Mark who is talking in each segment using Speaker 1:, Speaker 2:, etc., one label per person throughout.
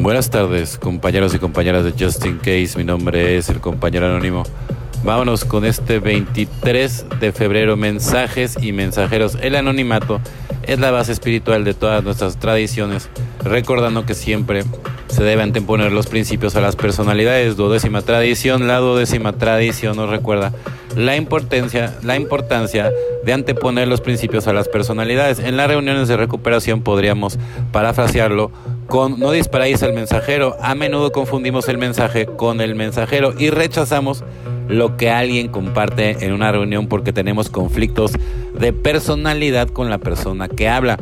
Speaker 1: Buenas tardes, compañeros y compañeras de Justin Case. Mi nombre es el compañero anónimo. Vámonos con este 23 de febrero. Mensajes y mensajeros. El anonimato es la base espiritual de todas nuestras tradiciones, recordando que siempre se debe anteponer los principios a las personalidades. Duodécima tradición, la duodécima tradición nos recuerda la importancia, la importancia de anteponer los principios a las personalidades. En las reuniones de recuperación podríamos parafrasearlo con no disparáis al mensajero. A menudo confundimos el mensaje con el mensajero y rechazamos lo que alguien comparte en una reunión porque tenemos conflictos de personalidad con la persona que habla.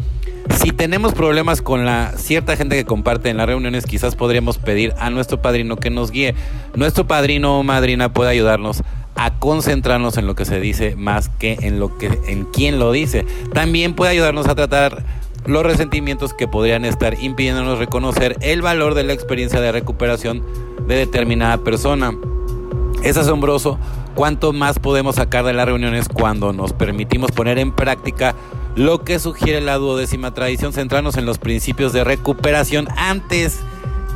Speaker 1: Si tenemos problemas con la cierta gente que comparte en las reuniones, quizás podríamos pedir a nuestro padrino que nos guíe. Nuestro padrino o madrina puede ayudarnos a concentrarnos en lo que se dice más que en lo que en quién lo dice. También puede ayudarnos a tratar los resentimientos que podrían estar impidiéndonos reconocer el valor de la experiencia de recuperación de determinada persona. Es asombroso cuánto más podemos sacar de las reuniones cuando nos permitimos poner en práctica lo que sugiere la duodécima tradición, centrarnos en los principios de recuperación antes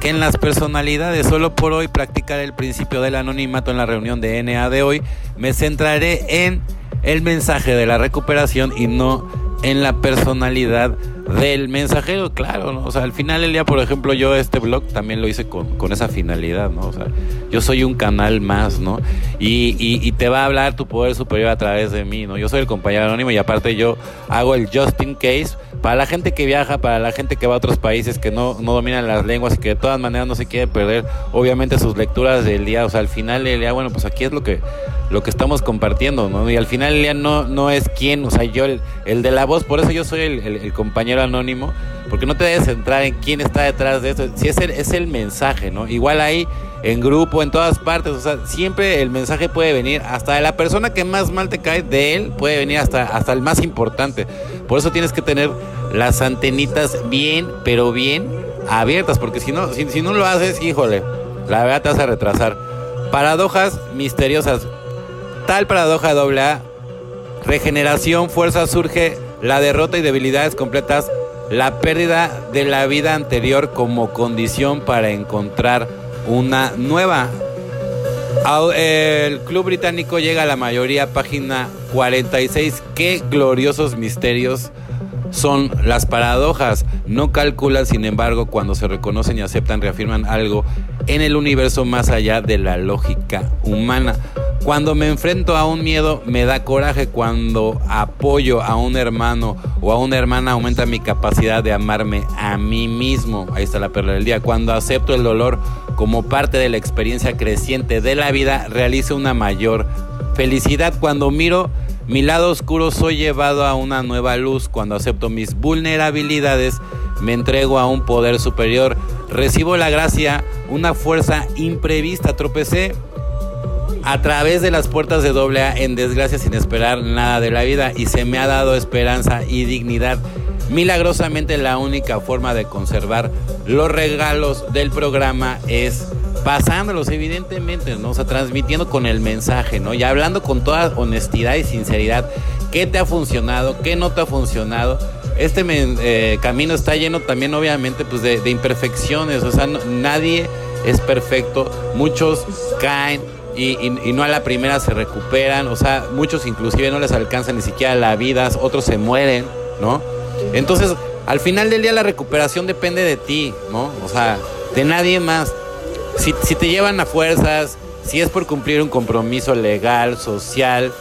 Speaker 1: que en las personalidades. Solo por hoy practicar el principio del anonimato en la reunión de NA de hoy. Me centraré en el mensaje de la recuperación y no en la personalidad del mensajero, claro, ¿no? O sea, al final del día, por ejemplo, yo este blog también lo hice con, con esa finalidad, ¿no? O sea, yo soy un canal más, ¿no? Y, y, te va a hablar tu poder superior a través de mí, ¿no? Yo soy el compañero anónimo y aparte yo hago el just in case para la gente que viaja, para la gente que va a otros países que no, no dominan las lenguas y que de todas maneras no se quiere perder, obviamente, sus lecturas del día. O sea, al final del día, bueno, pues aquí es lo que lo que estamos compartiendo, ¿no? Y al final del día no, no es quién, o sea, yo, el, el de la voz, por eso yo soy el, el, compañero anónimo, porque no te debes centrar en quién está detrás de esto, si es el, es el mensaje, ¿no? Igual ahí, en grupo, en todas partes, o sea, siempre el mensaje puede venir, hasta de la persona que más mal te cae, de él, puede venir hasta, hasta el más importante. Por eso tienes que tener las antenitas bien, pero bien abiertas, porque si no, si, si no lo haces, híjole, la verdad te vas a retrasar. Paradojas misteriosas. Tal paradoja doble A. Regeneración, fuerza surge, la derrota y debilidades completas, la pérdida de la vida anterior como condición para encontrar una nueva. El club británico llega a la mayoría, página 46. Qué gloriosos misterios son las paradojas. No calculan, sin embargo, cuando se reconocen y aceptan, reafirman algo en el universo más allá de la lógica humana. Cuando me enfrento a un miedo, me da coraje. Cuando apoyo a un hermano o a una hermana, aumenta mi capacidad de amarme a mí mismo. Ahí está la perla del día. Cuando acepto el dolor como parte de la experiencia creciente de la vida, realizo una mayor felicidad. Cuando miro mi lado oscuro, soy llevado a una nueva luz. Cuando acepto mis vulnerabilidades, me entrego a un poder superior. Recibo la gracia, una fuerza imprevista. Tropecé a través de las puertas de doble A en desgracia sin esperar nada de la vida y se me ha dado esperanza y dignidad. Milagrosamente la única forma de conservar los regalos del programa es pasándolos evidentemente, ¿no? O sea, transmitiendo con el mensaje, ¿no? Y hablando con toda honestidad y sinceridad qué te ha funcionado, qué no te ha funcionado. Este eh, camino está lleno también obviamente pues de, imperfecciones, o sea, nadie es perfecto, muchos caen, y, y, y, no a la primera se recuperan, o sea, muchos inclusive no les alcanza ni siquiera la vida, otros se mueren, ¿no? Entonces, al final del día la recuperación depende de ti, ¿no? O sea, de nadie más. Si, te llevan a fuerzas, si es por cumplir un compromiso legal, social,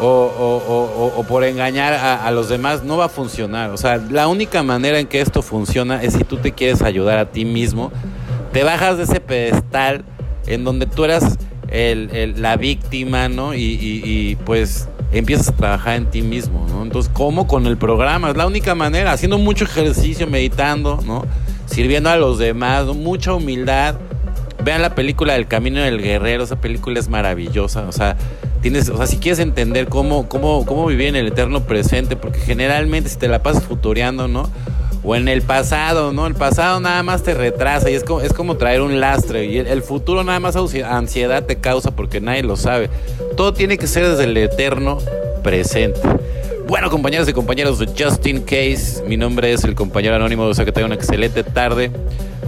Speaker 1: o, por engañar a, a, los demás, no va a funcionar. O sea, la única manera en que esto funciona es si tú te quieres ayudar a ti mismo, te bajas de ese pedestal en donde tú eras el, el, la víctima, ¿no? Y, y, y, pues empiezas a trabajar en ti mismo, ¿no? Entonces, ¿cómo? Con el programa, es la única manera, haciendo mucho ejercicio, meditando, ¿no? sirviendo a los demás, mucha humildad. Vean la película del Camino del Guerrero, esa película es maravillosa, o sea, tienes, o sea, si quieres entender cómo, cómo, cómo vivir en el eterno presente, porque generalmente si te la pasas futureando, ¿no? O en el pasado, ¿no? El pasado nada más te retrasa y es como, es como traer un lastre. Y el, el futuro nada más ansiedad te causa porque nadie lo sabe. Todo tiene que ser desde el eterno presente. Bueno, compañeros y compañeros de Justin Case, mi nombre es el compañero anónimo, o sea que tengan una excelente tarde.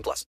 Speaker 2: 18 plus.